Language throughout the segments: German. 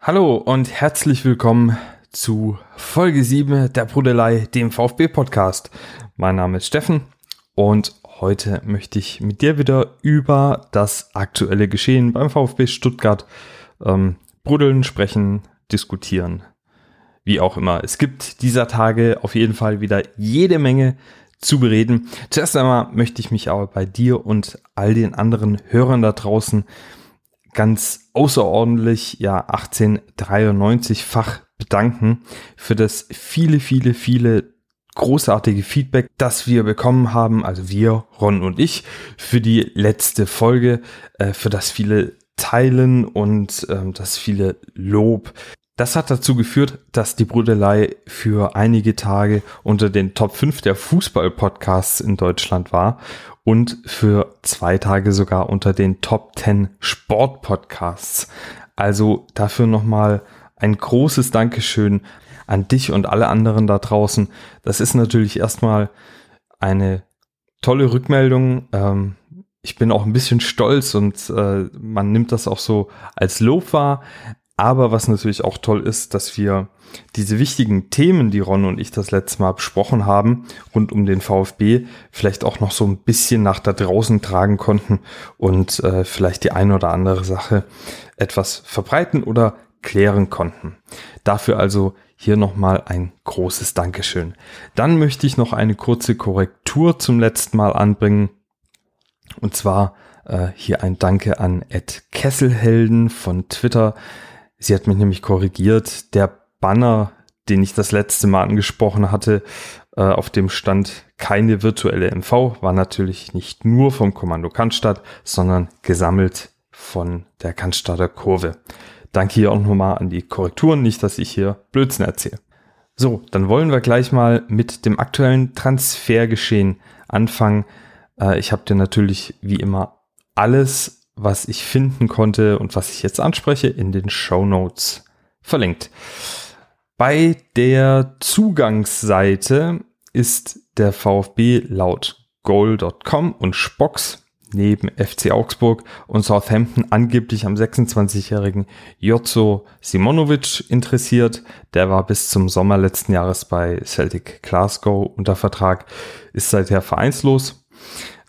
Hallo und herzlich willkommen zu Folge 7 der Brudelei, dem VfB-Podcast. Mein Name ist Steffen und heute möchte ich mit dir wieder über das aktuelle Geschehen beim VfB Stuttgart ähm, brudeln, sprechen, diskutieren. Wie auch immer. Es gibt dieser Tage auf jeden Fall wieder jede Menge zu bereden. Zuerst einmal möchte ich mich aber bei dir und all den anderen Hörern da draußen ganz außerordentlich, ja, 1893-fach bedanken für das viele, viele, viele großartige Feedback, das wir bekommen haben, also wir, Ron und ich, für die letzte Folge, äh, für das viele Teilen und ähm, das viele Lob. Das hat dazu geführt, dass die Brudelei für einige Tage unter den Top 5 der Fußball-Podcasts in Deutschland war und für zwei Tage sogar unter den Top 10 Sport-Podcasts. Also dafür nochmal ein großes Dankeschön an dich und alle anderen da draußen. Das ist natürlich erstmal eine tolle Rückmeldung. Ähm, ich bin auch ein bisschen stolz und äh, man nimmt das auch so als Lob wahr. Aber was natürlich auch toll ist, dass wir diese wichtigen Themen, die Ron und ich das letzte Mal besprochen haben, rund um den VfB, vielleicht auch noch so ein bisschen nach da draußen tragen konnten und äh, vielleicht die eine oder andere Sache etwas verbreiten oder klären konnten. Dafür also hier nochmal ein großes Dankeschön. Dann möchte ich noch eine kurze Korrektur zum letzten Mal anbringen. Und zwar äh, hier ein Danke an Ed Kesselhelden von Twitter Sie hat mich nämlich korrigiert. Der Banner, den ich das letzte Mal angesprochen hatte, äh, auf dem stand keine virtuelle MV, war natürlich nicht nur vom Kommando Cannstatt, sondern gesammelt von der Cannstatter Kurve. Danke hier auch nochmal an die Korrekturen, nicht, dass ich hier Blödsinn erzähle. So, dann wollen wir gleich mal mit dem aktuellen Transfergeschehen anfangen. Äh, ich habe dir natürlich wie immer alles was ich finden konnte und was ich jetzt anspreche, in den Show Notes verlinkt. Bei der Zugangsseite ist der VfB laut goal.com und Spox neben FC Augsburg und Southampton angeblich am 26-jährigen Jozo Simonovic interessiert. Der war bis zum Sommer letzten Jahres bei Celtic Glasgow unter Vertrag, ist seither vereinslos.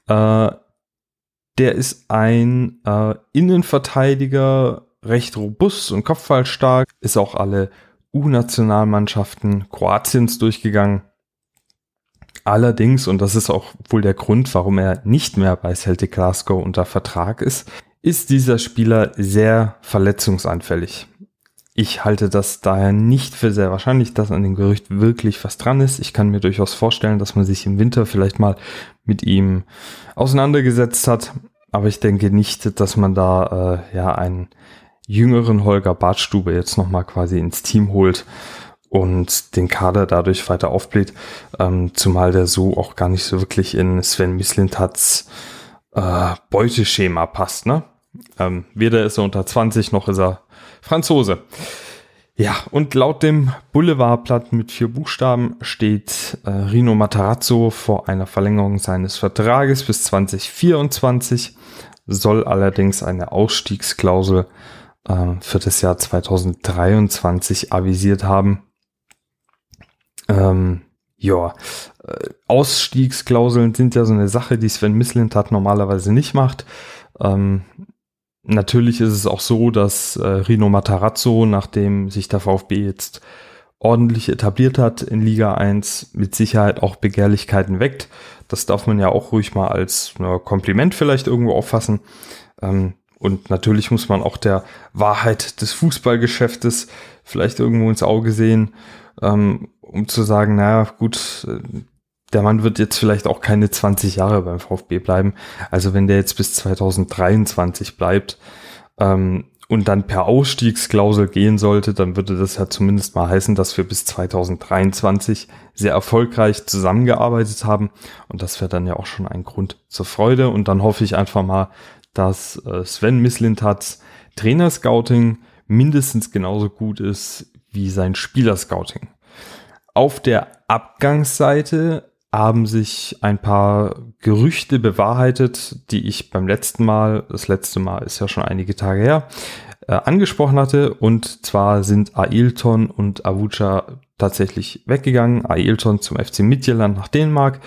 Äh, der ist ein äh, Innenverteidiger, recht robust und kopfballstark, ist auch alle U-Nationalmannschaften Kroatiens durchgegangen. Allerdings, und das ist auch wohl der Grund, warum er nicht mehr bei Celtic Glasgow unter Vertrag ist, ist dieser Spieler sehr verletzungsanfällig. Ich halte das daher nicht für sehr wahrscheinlich, dass an dem Gerücht wirklich was dran ist. Ich kann mir durchaus vorstellen, dass man sich im Winter vielleicht mal mit ihm auseinandergesetzt hat. Aber ich denke nicht, dass man da äh, ja einen jüngeren Holger Bartstube jetzt nochmal quasi ins Team holt und den Kader dadurch weiter aufbläht, ähm, zumal der so auch gar nicht so wirklich in Sven Mislintats äh, Beuteschema passt. Ne? Ähm, weder ist er unter 20 noch ist er Franzose. Ja, und laut dem Boulevardblatt mit vier Buchstaben steht äh, Rino Matarazzo vor einer Verlängerung seines Vertrages bis 2024, soll allerdings eine Ausstiegsklausel äh, für das Jahr 2023 avisiert haben. Ähm, ja, äh, Ausstiegsklauseln sind ja so eine Sache, die Sven Mislintat normalerweise nicht macht. Ähm, Natürlich ist es auch so, dass äh, Rino Matarazzo, nachdem sich der VfB jetzt ordentlich etabliert hat in Liga 1, mit Sicherheit auch Begehrlichkeiten weckt. Das darf man ja auch ruhig mal als na, Kompliment vielleicht irgendwo auffassen. Ähm, und natürlich muss man auch der Wahrheit des Fußballgeschäftes vielleicht irgendwo ins Auge sehen, ähm, um zu sagen, naja, gut, der Mann wird jetzt vielleicht auch keine 20 Jahre beim VfB bleiben. Also wenn der jetzt bis 2023 bleibt ähm, und dann per Ausstiegsklausel gehen sollte, dann würde das ja zumindest mal heißen, dass wir bis 2023 sehr erfolgreich zusammengearbeitet haben. Und das wäre dann ja auch schon ein Grund zur Freude. Und dann hoffe ich einfach mal, dass äh, Sven Mislintats Trainerscouting mindestens genauso gut ist wie sein Spielerscouting. Auf der Abgangsseite haben sich ein paar Gerüchte bewahrheitet, die ich beim letzten Mal, das letzte Mal ist ja schon einige Tage her, äh, angesprochen hatte. Und zwar sind Ailton und Avuca tatsächlich weggegangen. Ailton zum FC Midtjylland nach Dänemark.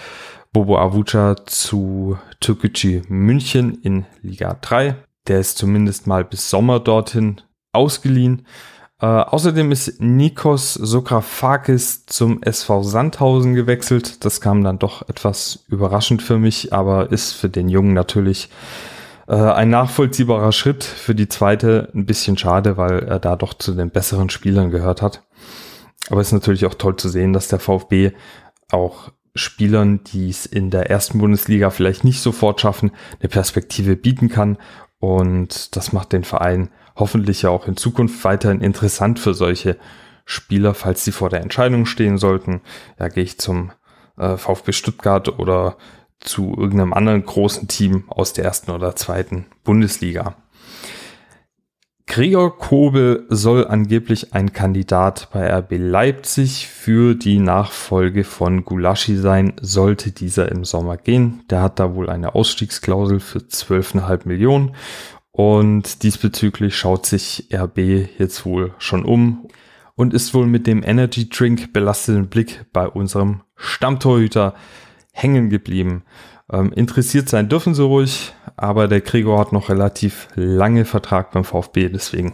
Bobo Avuca zu Türkgücü München in Liga 3. Der ist zumindest mal bis Sommer dorthin ausgeliehen. Äh, außerdem ist Nikos Sokrafakis zum SV Sandhausen gewechselt. Das kam dann doch etwas überraschend für mich, aber ist für den Jungen natürlich äh, ein nachvollziehbarer Schritt. Für die zweite ein bisschen schade, weil er da doch zu den besseren Spielern gehört hat. Aber es ist natürlich auch toll zu sehen, dass der VfB auch Spielern, die es in der ersten Bundesliga vielleicht nicht sofort schaffen, eine Perspektive bieten kann. Und das macht den Verein hoffentlich ja auch in Zukunft weiterhin interessant für solche Spieler, falls sie vor der Entscheidung stehen sollten. Ja, gehe ich zum äh, VfB Stuttgart oder zu irgendeinem anderen großen Team aus der ersten oder zweiten Bundesliga. Gregor Kobel soll angeblich ein Kandidat bei RB Leipzig für die Nachfolge von Gulaschi sein, sollte dieser im Sommer gehen. Der hat da wohl eine Ausstiegsklausel für 12,5 Millionen und diesbezüglich schaut sich RB jetzt wohl schon um und ist wohl mit dem Energy Drink belasteten Blick bei unserem Stammtorhüter hängen geblieben. Ähm, interessiert sein dürfen sie ruhig, aber der Gregor hat noch relativ lange Vertrag beim VfB, deswegen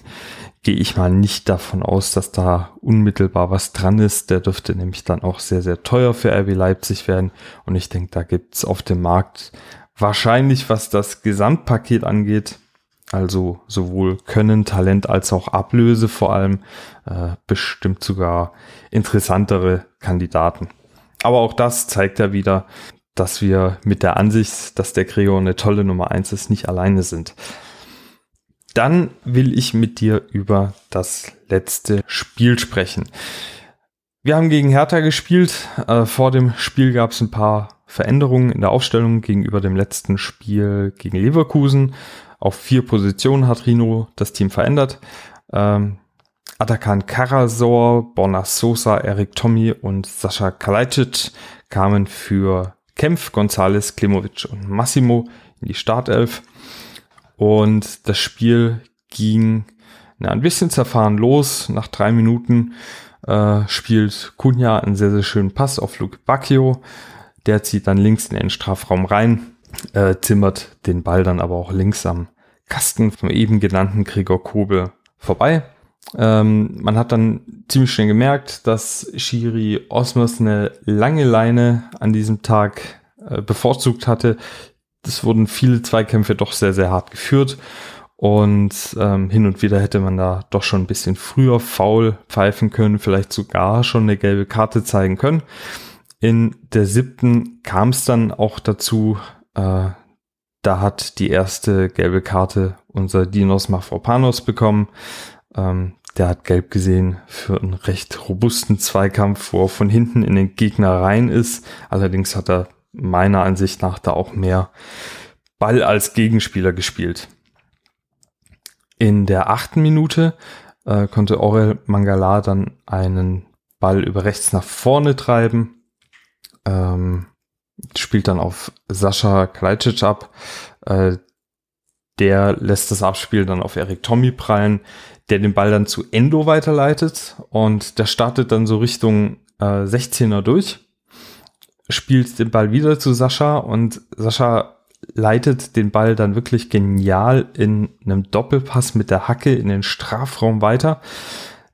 gehe ich mal nicht davon aus, dass da unmittelbar was dran ist. Der dürfte nämlich dann auch sehr, sehr teuer für RB Leipzig werden und ich denke, da gibt's auf dem Markt wahrscheinlich, was das Gesamtpaket angeht, also sowohl Können, Talent als auch Ablöse vor allem äh, bestimmt sogar interessantere Kandidaten. Aber auch das zeigt ja wieder, dass wir mit der Ansicht, dass der Gregor eine tolle Nummer eins ist, nicht alleine sind. Dann will ich mit dir über das letzte Spiel sprechen. Wir haben gegen Hertha gespielt. Äh, vor dem Spiel gab es ein paar Veränderungen in der Aufstellung gegenüber dem letzten Spiel gegen Leverkusen. Auf vier Positionen hat Rino das Team verändert. Ähm, Atakan Karasor, Borna Sosa, Erik Tommy und Sascha Kalajdzic kamen für Kempf, Gonzales, Klemovic und Massimo in die Startelf. Und das Spiel ging na, ein bisschen zerfahren los. Nach drei Minuten äh, spielt Kunja einen sehr, sehr schönen Pass auf Luke Bacchio. Der zieht dann links in den Strafraum rein äh, zimmert den Ball dann aber auch links am Kasten vom eben genannten Gregor Kobel vorbei. Ähm, man hat dann ziemlich schnell gemerkt, dass Shiri Osmos eine lange Leine an diesem Tag äh, bevorzugt hatte. Es wurden viele Zweikämpfe doch sehr, sehr hart geführt. Und ähm, hin und wieder hätte man da doch schon ein bisschen früher faul pfeifen können, vielleicht sogar schon eine gelbe Karte zeigen können. In der siebten kam es dann auch dazu, äh, da hat die erste gelbe Karte unser Dinos Mafropanos bekommen. Ähm, der hat gelb gesehen für einen recht robusten Zweikampf, wo er von hinten in den Gegner rein ist. Allerdings hat er meiner Ansicht nach da auch mehr Ball als Gegenspieler gespielt. In der achten Minute äh, konnte Orel Mangala dann einen Ball über rechts nach vorne treiben. Ähm, spielt dann auf Sascha Kalajdzic ab. Äh, der lässt das Abspiel dann auf Erik Tommy prallen, der den Ball dann zu Endo weiterleitet und der startet dann so Richtung äh, 16er durch, spielt den Ball wieder zu Sascha und Sascha leitet den Ball dann wirklich genial in einem Doppelpass mit der Hacke in den Strafraum weiter.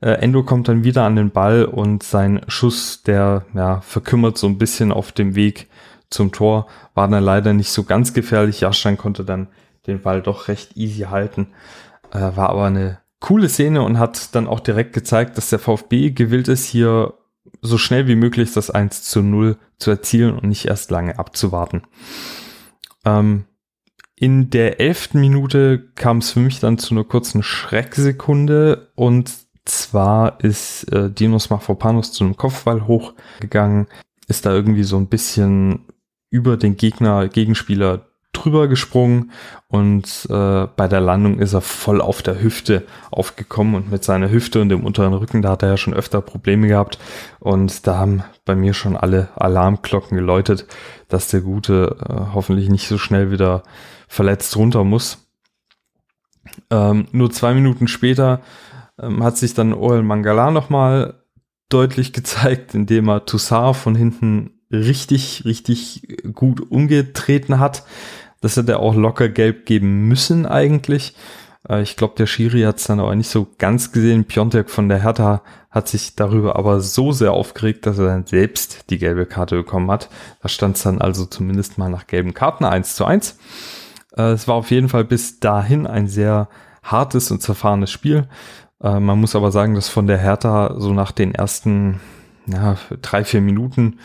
Äh, Endo kommt dann wieder an den Ball und sein Schuss, der ja, verkümmert so ein bisschen auf dem Weg zum Tor war dann leider nicht so ganz gefährlich. Jaschan konnte dann den Ball doch recht easy halten. Äh, war aber eine coole Szene und hat dann auch direkt gezeigt, dass der VfB gewillt ist, hier so schnell wie möglich das 1 zu 0 zu erzielen und nicht erst lange abzuwarten. Ähm, in der elften Minute kam es für mich dann zu einer kurzen Schrecksekunde und zwar ist äh, Dinos Mafropanos zu einem Kopfball hochgegangen, ist da irgendwie so ein bisschen über den Gegner, Gegenspieler drüber gesprungen und äh, bei der Landung ist er voll auf der Hüfte aufgekommen und mit seiner Hüfte und dem unteren Rücken, da hat er ja schon öfter Probleme gehabt und da haben bei mir schon alle Alarmglocken geläutet, dass der Gute äh, hoffentlich nicht so schnell wieder verletzt runter muss. Ähm, nur zwei Minuten später ähm, hat sich dann Oel Mangala nochmal deutlich gezeigt, indem er Toussaint von hinten richtig, richtig gut umgetreten hat. Das hätte er auch locker gelb geben müssen eigentlich. Äh, ich glaube, der Schiri hat es dann aber nicht so ganz gesehen. Piontek von der Hertha hat sich darüber aber so sehr aufgeregt, dass er dann selbst die gelbe Karte bekommen hat. Da stand es dann also zumindest mal nach gelben Karten 1 zu 1. Äh, es war auf jeden Fall bis dahin ein sehr hartes und zerfahrenes Spiel. Äh, man muss aber sagen, dass von der Hertha so nach den ersten ja, drei, vier Minuten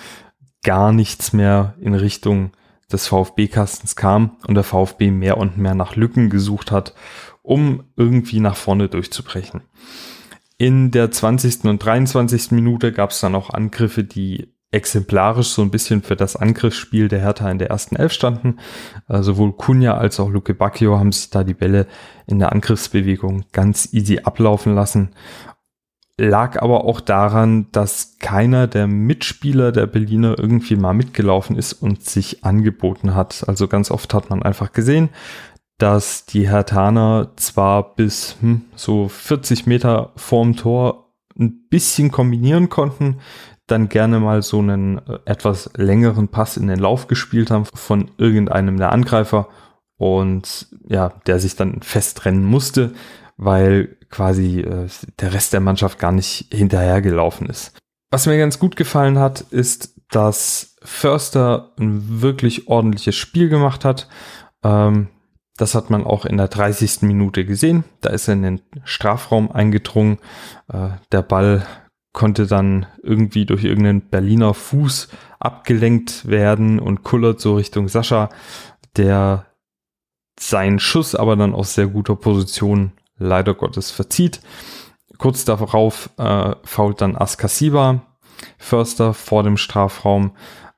gar nichts mehr in Richtung des VfB-Kastens kam und der VfB mehr und mehr nach Lücken gesucht hat, um irgendwie nach vorne durchzubrechen. In der 20. und 23. Minute gab es dann auch Angriffe, die exemplarisch so ein bisschen für das Angriffsspiel der Hertha in der ersten Elf standen. Äh, sowohl Kunja als auch Luke Bacchio haben sich da die Bälle in der Angriffsbewegung ganz easy ablaufen lassen. Lag aber auch daran, dass keiner der Mitspieler der Berliner irgendwie mal mitgelaufen ist und sich angeboten hat. Also ganz oft hat man einfach gesehen, dass die Hertaner zwar bis hm, so 40 Meter vorm Tor ein bisschen kombinieren konnten, dann gerne mal so einen äh, etwas längeren Pass in den Lauf gespielt haben von irgendeinem der Angreifer und ja, der sich dann festrennen musste, weil quasi äh, der Rest der Mannschaft gar nicht hinterhergelaufen ist. Was mir ganz gut gefallen hat, ist, dass Förster ein wirklich ordentliches Spiel gemacht hat. Ähm, das hat man auch in der 30. Minute gesehen. Da ist er in den Strafraum eingedrungen. Äh, der Ball konnte dann irgendwie durch irgendeinen Berliner Fuß abgelenkt werden und kullert so Richtung Sascha, der seinen Schuss aber dann aus sehr guter Position leider Gottes verzieht. Kurz darauf äh, fault dann Askasiba, Förster vor dem Strafraum.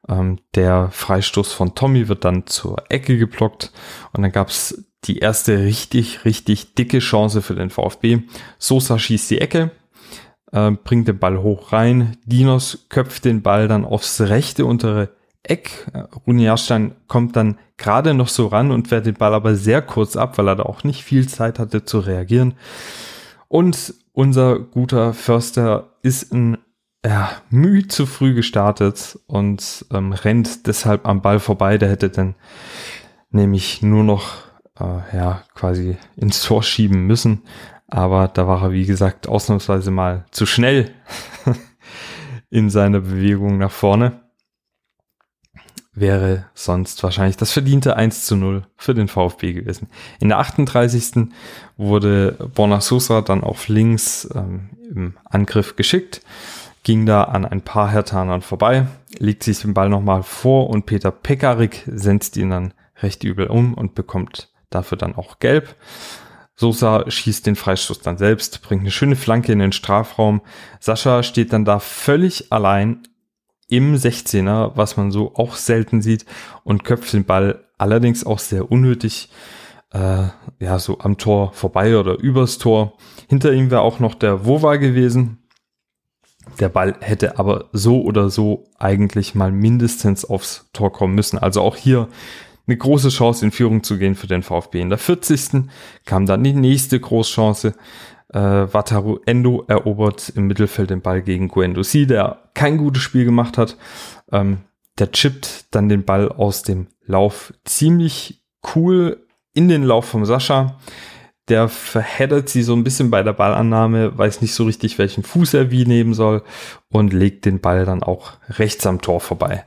Ähm, der Freistoß von Tommy wird dann zur Ecke geblockt und dann gab es die erste richtig, richtig dicke Chance für den VfB. Sosa schießt die Ecke, äh, bringt den Ball hoch rein. Dinos köpft den Ball dann aufs rechte untere Eck. Äh, Rune Jahrstein kommt dann gerade noch so ran und wehrt den Ball aber sehr kurz ab, weil er da auch nicht viel Zeit hatte zu reagieren. Und unser guter Förster ist ein ja, müh zu früh gestartet und ähm, rennt deshalb am Ball vorbei. Der hätte dann nämlich nur noch äh, ja quasi ins Tor schieben müssen. Aber da war er, wie gesagt, ausnahmsweise mal zu schnell in seiner Bewegung nach vorne. Wäre sonst wahrscheinlich das verdiente 1 zu 0 für den VfB gewesen. In der 38. wurde Bonasusa dann auf links ähm, im Angriff geschickt, ging da an ein paar Hertanern vorbei, legt sich den Ball nochmal vor und Peter Pekarik setzt ihn dann recht übel um und bekommt dafür dann auch gelb. Sosa schießt den Freistoß dann selbst, bringt eine schöne Flanke in den Strafraum. Sascha steht dann da völlig allein im 16er, was man so auch selten sieht, und köpft den Ball allerdings auch sehr unnötig, äh, ja, so am Tor vorbei oder übers Tor. Hinter ihm wäre auch noch der Wova gewesen. Der Ball hätte aber so oder so eigentlich mal mindestens aufs Tor kommen müssen. Also auch hier eine große Chance in Führung zu gehen für den VfB. In der 40. kam dann die nächste Großchance. Äh, Wataru Endo erobert im Mittelfeld den Ball gegen Guendouzi, der kein gutes Spiel gemacht hat. Ähm, der chippt dann den Ball aus dem Lauf ziemlich cool in den Lauf vom Sascha. Der verheddert sie so ein bisschen bei der Ballannahme, weiß nicht so richtig, welchen Fuß er wie nehmen soll und legt den Ball dann auch rechts am Tor vorbei.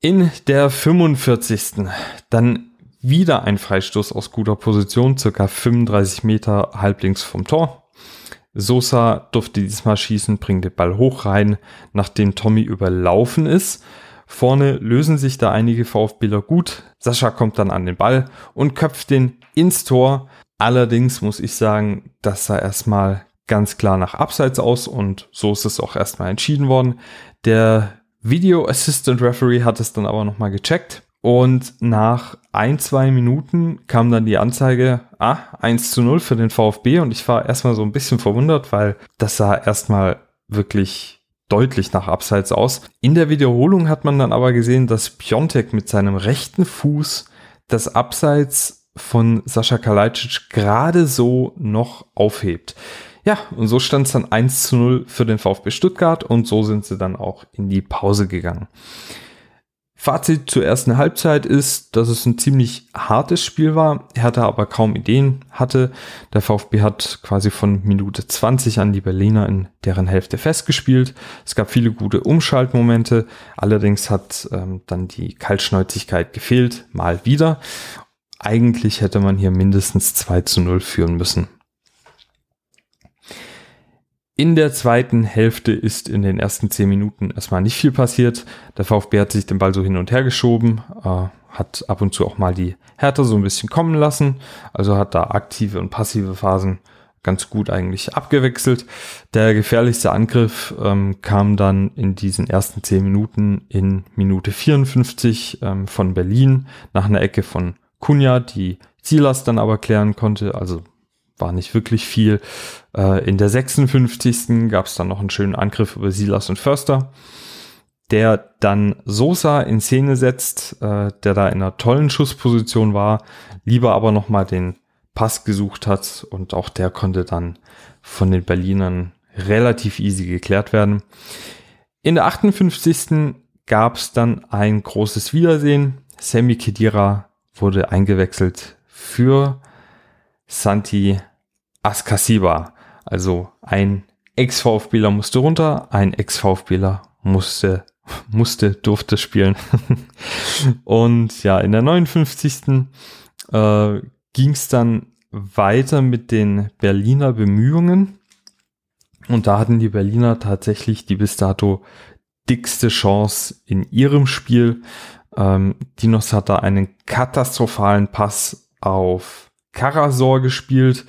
In der 45. dann wieder ein Freistoß aus guter Position, circa 35 Meter halblinks vom Tor. Sosa durfte diesmal schießen, bringt den Ball hoch rein, nachdem Tommy überlaufen ist. Vorne lösen sich da einige VfBler gut. Sascha kommt dann an den Ball und köpft den ins Tor. Allerdings muss ich sagen, das sah erstmal ganz klar nach Abseits aus und so ist es auch erstmal entschieden worden. Der Video Assistant Referee hat es dann aber nochmal gecheckt und nach ein, zwei Minuten kam dann die Anzeige, ah, 1 zu 0 für den VfB und ich war erstmal so ein bisschen verwundert, weil das sah erstmal wirklich deutlich nach Abseits aus. In der Wiederholung hat man dann aber gesehen, dass Piontek mit seinem rechten Fuß das Abseits von Sascha Kalajdzic gerade so noch aufhebt. Ja, und so stand es dann 1 zu 0 für den VfB Stuttgart und so sind sie dann auch in die Pause gegangen. Fazit zur ersten Halbzeit ist, dass es ein ziemlich hartes Spiel war, Hertha aber kaum Ideen hatte. Der VfB hat quasi von Minute 20 an die Berliner in deren Hälfte festgespielt. Es gab viele gute Umschaltmomente, allerdings hat ähm, dann die Kaltschnäuzigkeit gefehlt, mal wieder. Eigentlich hätte man hier mindestens 2 zu 0 führen müssen. In der zweiten Hälfte ist in den ersten zehn Minuten erstmal nicht viel passiert. Der VfB hat sich den Ball so hin und her geschoben, äh, hat ab und zu auch mal die Härte so ein bisschen kommen lassen. Also hat da aktive und passive Phasen ganz gut eigentlich abgewechselt. Der gefährlichste Angriff ähm, kam dann in diesen ersten zehn Minuten in Minute 54 ähm, von Berlin nach einer Ecke von Kunja, die Silas dann aber klären konnte. Also war nicht wirklich viel. Äh, in der 56. gab es dann noch einen schönen Angriff über Silas und Förster, der dann Sosa in Szene setzt, äh, der da in einer tollen Schussposition war, lieber aber nochmal den Pass gesucht hat und auch der konnte dann von den Berlinern relativ easy geklärt werden. In der 58. gab es dann ein großes Wiedersehen. Sammy Kedira wurde eingewechselt für Santi Askasiba. Also ein Ex-VfBler musste runter, ein Ex-VfBler musste, musste, durfte spielen. und ja, in der 59. Äh, ging es dann weiter mit den Berliner Bemühungen. Und da hatten die Berliner tatsächlich die bis dato dickste Chance in ihrem Spiel. Ähm, Dinos hat da einen katastrophalen Pass auf Karasor gespielt.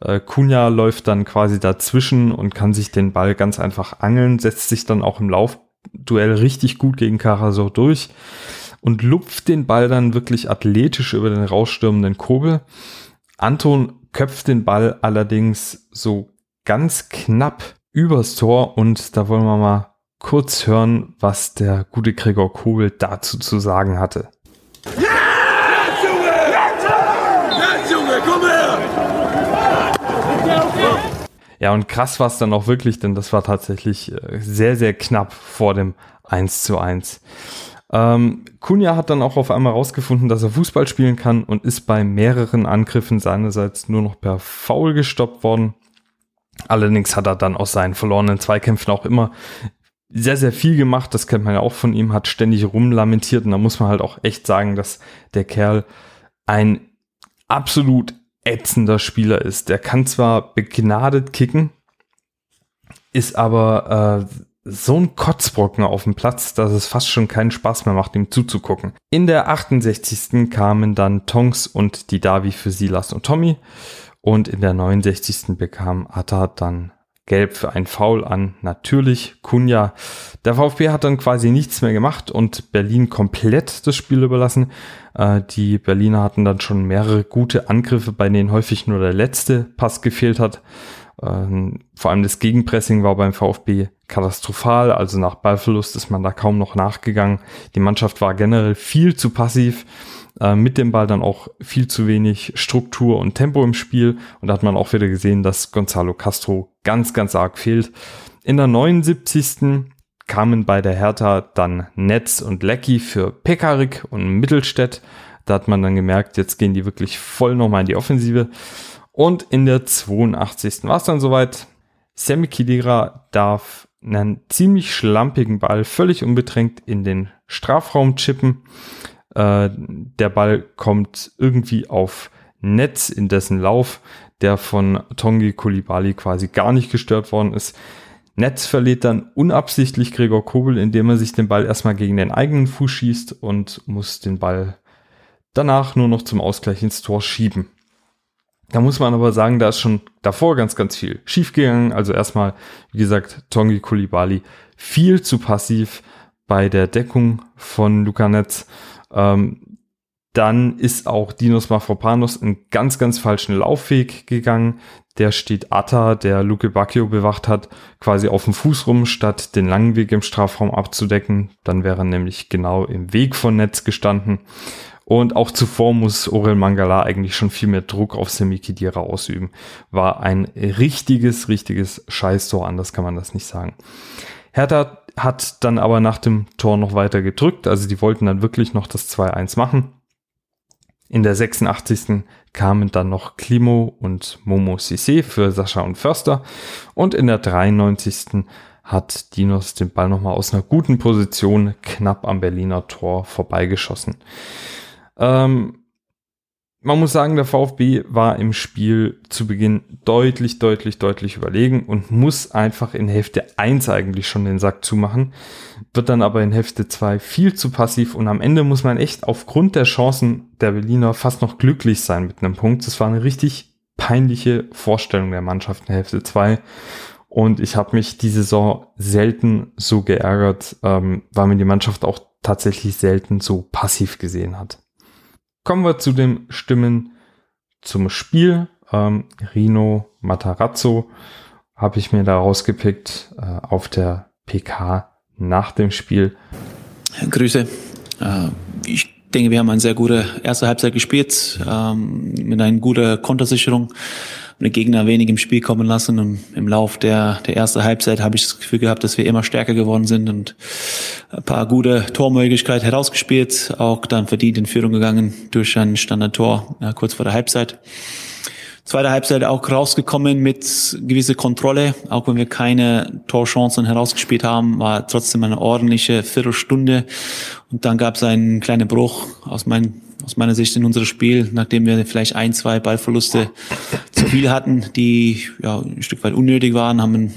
Äh, Kunja läuft dann quasi dazwischen und kann sich den Ball ganz einfach angeln, setzt sich dann auch im Laufduell richtig gut gegen Karasor durch und lupft den Ball dann wirklich athletisch über den rausstürmenden Kobel. Anton köpft den Ball allerdings so ganz knapp übers Tor und da wollen wir mal kurz hören, was der gute Gregor Kobel dazu zu sagen hatte. Ja! Ja, und krass war es dann auch wirklich, denn das war tatsächlich äh, sehr, sehr knapp vor dem 1 zu 1. Ähm, Kunja hat dann auch auf einmal rausgefunden, dass er Fußball spielen kann und ist bei mehreren Angriffen seinerseits nur noch per Foul gestoppt worden. Allerdings hat er dann aus seinen verlorenen Zweikämpfen auch immer sehr, sehr viel gemacht. Das kennt man ja auch von ihm, hat ständig rumlamentiert und da muss man halt auch echt sagen, dass der Kerl ein absolut ätzender Spieler ist. Der kann zwar begnadet kicken, ist aber äh, so ein Kotzbrocken auf dem Platz, dass es fast schon keinen Spaß mehr macht, ihm zuzugucken. In der 68. kamen dann Tonks und die Davi für Silas und Tommy. Und in der 69. bekam Atta dann Gelb für ein Foul an. Natürlich Kunja. Der VfB hat dann quasi nichts mehr gemacht und Berlin komplett das Spiel überlassen. Äh, die Berliner hatten dann schon mehrere gute Angriffe, bei denen häufig nur der letzte Pass gefehlt hat. Ähm, vor allem das Gegenpressing war beim VfB katastrophal. Also nach Ballverlust ist man da kaum noch nachgegangen. Die Mannschaft war generell viel zu passiv äh, mit dem Ball dann auch viel zu wenig Struktur und Tempo im Spiel. Und da hat man auch wieder gesehen, dass Gonzalo Castro ganz, ganz arg fehlt. In der 79. kamen bei der Hertha dann Netz und Lecky für Pekarik und Mittelstädt. Da hat man dann gemerkt, jetzt gehen die wirklich voll nochmal in die Offensive. Und in der 82. war es dann soweit. Sammy Kidira darf einen ziemlich schlampigen Ball völlig unbedrängt in den Strafraum chippen. Äh, der Ball kommt irgendwie auf Netz in dessen Lauf, der von Tongi Kulibali quasi gar nicht gestört worden ist. Netz verliert dann unabsichtlich Gregor Kobel, indem er sich den Ball erstmal gegen den eigenen Fuß schießt und muss den Ball danach nur noch zum Ausgleich ins Tor schieben. Da muss man aber sagen, da ist schon davor ganz, ganz viel schiefgegangen. Also erstmal, wie gesagt, Tongi Kulibali viel zu passiv bei der Deckung von Luca Netz. Ähm, dann ist auch Dinos Mafropanos einen ganz, ganz falschen Laufweg gegangen. Der steht Atta, der Luke Bacchio bewacht hat, quasi auf dem Fuß rum, statt den langen Weg im Strafraum abzudecken. Dann wäre er nämlich genau im Weg von Netz gestanden. Und auch zuvor muss Orel Mangala eigentlich schon viel mehr Druck auf Semi Khedira ausüben. War ein richtiges, richtiges Scheißtor, anders kann man das nicht sagen. Hertha hat dann aber nach dem Tor noch weiter gedrückt, also die wollten dann wirklich noch das 2-1 machen. In der 86. kamen dann noch Klimo und Momo Sissé für Sascha und Förster und in der 93. hat Dinos den Ball nochmal aus einer guten Position knapp am Berliner Tor vorbeigeschossen. Ähm, man muss sagen, der VfB war im Spiel zu Beginn deutlich, deutlich, deutlich überlegen und muss einfach in Hälfte 1 eigentlich schon den Sack zumachen, wird dann aber in Hälfte 2 viel zu passiv und am Ende muss man echt aufgrund der Chancen der Berliner fast noch glücklich sein mit einem Punkt. Das war eine richtig peinliche Vorstellung der Mannschaft in Hälfte 2 und ich habe mich die Saison selten so geärgert, ähm, weil man die Mannschaft auch tatsächlich selten so passiv gesehen hat. Kommen wir zu den Stimmen zum Spiel. Ähm, Rino Matarazzo habe ich mir da rausgepickt äh, auf der PK nach dem Spiel. Grüße. Äh, ich denke, wir haben eine sehr gute erste Halbzeit gespielt, ähm, mit einer guten Kontersicherung den Gegner wenig im Spiel kommen lassen. Und im Lauf der, der ersten Halbzeit habe ich das Gefühl gehabt, dass wir immer stärker geworden sind und ein paar gute Tormöglichkeiten herausgespielt, auch dann verdient in Führung gegangen durch ein Standardtor ja, kurz vor der Halbzeit. Zweite Halbzeit auch rausgekommen mit gewisse Kontrolle, auch wenn wir keine Torchancen herausgespielt haben, war trotzdem eine ordentliche Viertelstunde und dann gab es einen kleinen Bruch aus meinem aus meiner Sicht in unserem Spiel, nachdem wir vielleicht ein, zwei Ballverluste zu viel hatten, die ja ein Stück weit unnötig waren, haben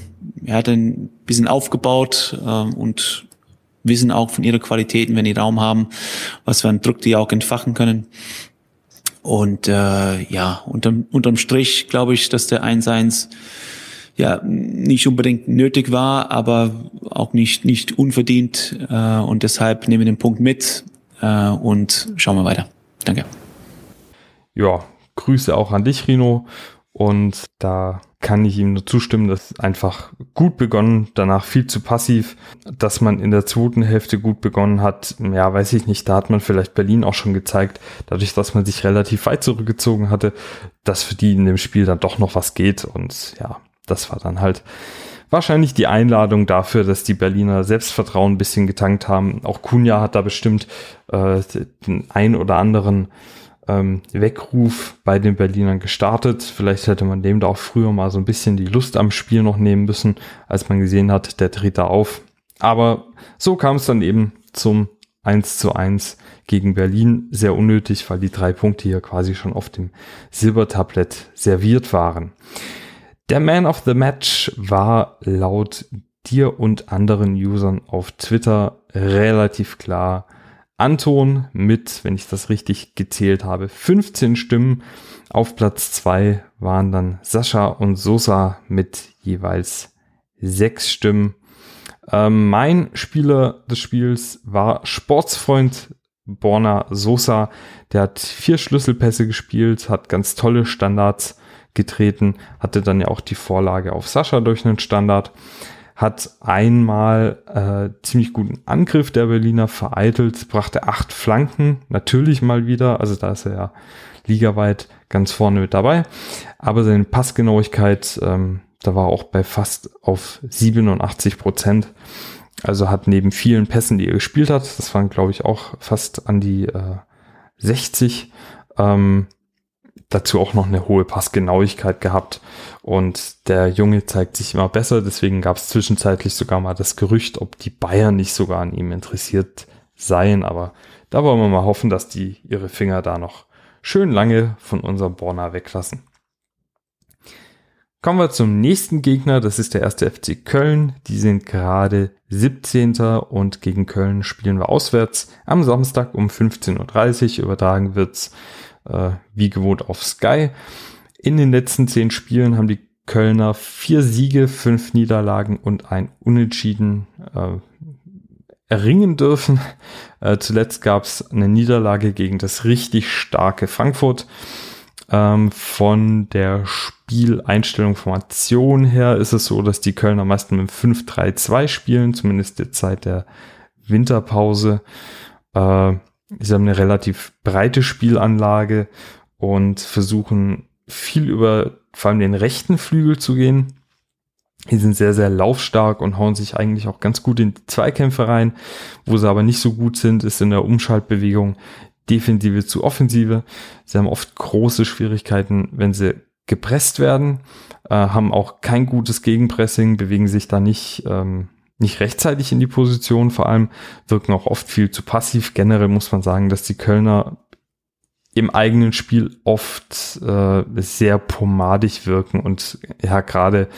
er hat ein bisschen aufgebaut äh, und wissen auch von ihrer Qualitäten, wenn die Raum haben, was für einen Druck die auch entfachen können. Und äh, ja, unterm, unterm Strich glaube ich, dass der 1-1 ja nicht unbedingt nötig war, aber auch nicht nicht unverdient äh, und deshalb nehmen wir den Punkt mit äh, und schauen wir weiter. Danke. Ja, Grüße auch an dich, Rino. Und da kann ich ihm nur zustimmen, dass einfach gut begonnen, danach viel zu passiv, dass man in der zweiten Hälfte gut begonnen hat. Ja, weiß ich nicht, da hat man vielleicht Berlin auch schon gezeigt, dadurch, dass man sich relativ weit zurückgezogen hatte, dass für die in dem Spiel dann doch noch was geht. Und ja, das war dann halt wahrscheinlich die Einladung dafür, dass die Berliner Selbstvertrauen ein bisschen getankt haben. Auch Kunja hat da bestimmt äh, den ein oder anderen ähm, Weckruf bei den Berlinern gestartet. Vielleicht hätte man dem da auch früher mal so ein bisschen die Lust am Spiel noch nehmen müssen, als man gesehen hat, der tritt da auf. Aber so kam es dann eben zum 1 zu 1 gegen Berlin. Sehr unnötig, weil die drei Punkte hier quasi schon auf dem Silbertablett serviert waren. Der Man of the Match war laut dir und anderen Usern auf Twitter relativ klar Anton mit, wenn ich das richtig gezählt habe, 15 Stimmen. Auf Platz 2 waren dann Sascha und Sosa mit jeweils 6 Stimmen. Ähm, mein Spieler des Spiels war Sportsfreund Borna Sosa. Der hat vier Schlüsselpässe gespielt, hat ganz tolle Standards getreten, hatte dann ja auch die Vorlage auf Sascha durch einen Standard, hat einmal äh, ziemlich guten Angriff der Berliner vereitelt, brachte acht Flanken, natürlich mal wieder, also da ist er ja ligaweit ganz vorne mit dabei, aber seine Passgenauigkeit, ähm, da war auch bei fast auf 87 Prozent. Also hat neben vielen Pässen, die er gespielt hat, das waren glaube ich auch fast an die äh, 60, ähm, dazu auch noch eine hohe Passgenauigkeit gehabt. Und der Junge zeigt sich immer besser. Deswegen gab es zwischenzeitlich sogar mal das Gerücht, ob die Bayern nicht sogar an ihm interessiert seien. Aber da wollen wir mal hoffen, dass die ihre Finger da noch schön lange von unserem Borna weglassen. Kommen wir zum nächsten Gegner, das ist der erste FC Köln. Die sind gerade 17. und gegen Köln spielen wir auswärts. Am Samstag um 15.30 Uhr übertragen wird's äh, wie gewohnt auf Sky. In den letzten zehn Spielen haben die Kölner vier Siege, fünf Niederlagen und ein Unentschieden äh, erringen dürfen. Äh, zuletzt gab es eine Niederlage gegen das richtig starke Frankfurt. Ähm, von der Spieleinstellung Formation her ist es so, dass die Kölner meistens mit 5-3-2 spielen, zumindest der Zeit der Winterpause. Äh, Sie haben eine relativ breite Spielanlage und versuchen viel über vor allem den rechten Flügel zu gehen. Die sind sehr, sehr laufstark und hauen sich eigentlich auch ganz gut in die Zweikämpfe rein. Wo sie aber nicht so gut sind, ist in der Umschaltbewegung Defensive zu Offensive. Sie haben oft große Schwierigkeiten, wenn sie gepresst werden, äh, haben auch kein gutes Gegenpressing, bewegen sich da nicht, ähm, nicht rechtzeitig in die Position, vor allem wirken auch oft viel zu passiv. Generell muss man sagen, dass die Kölner im eigenen Spiel oft äh, sehr pomadig wirken und ja, gerade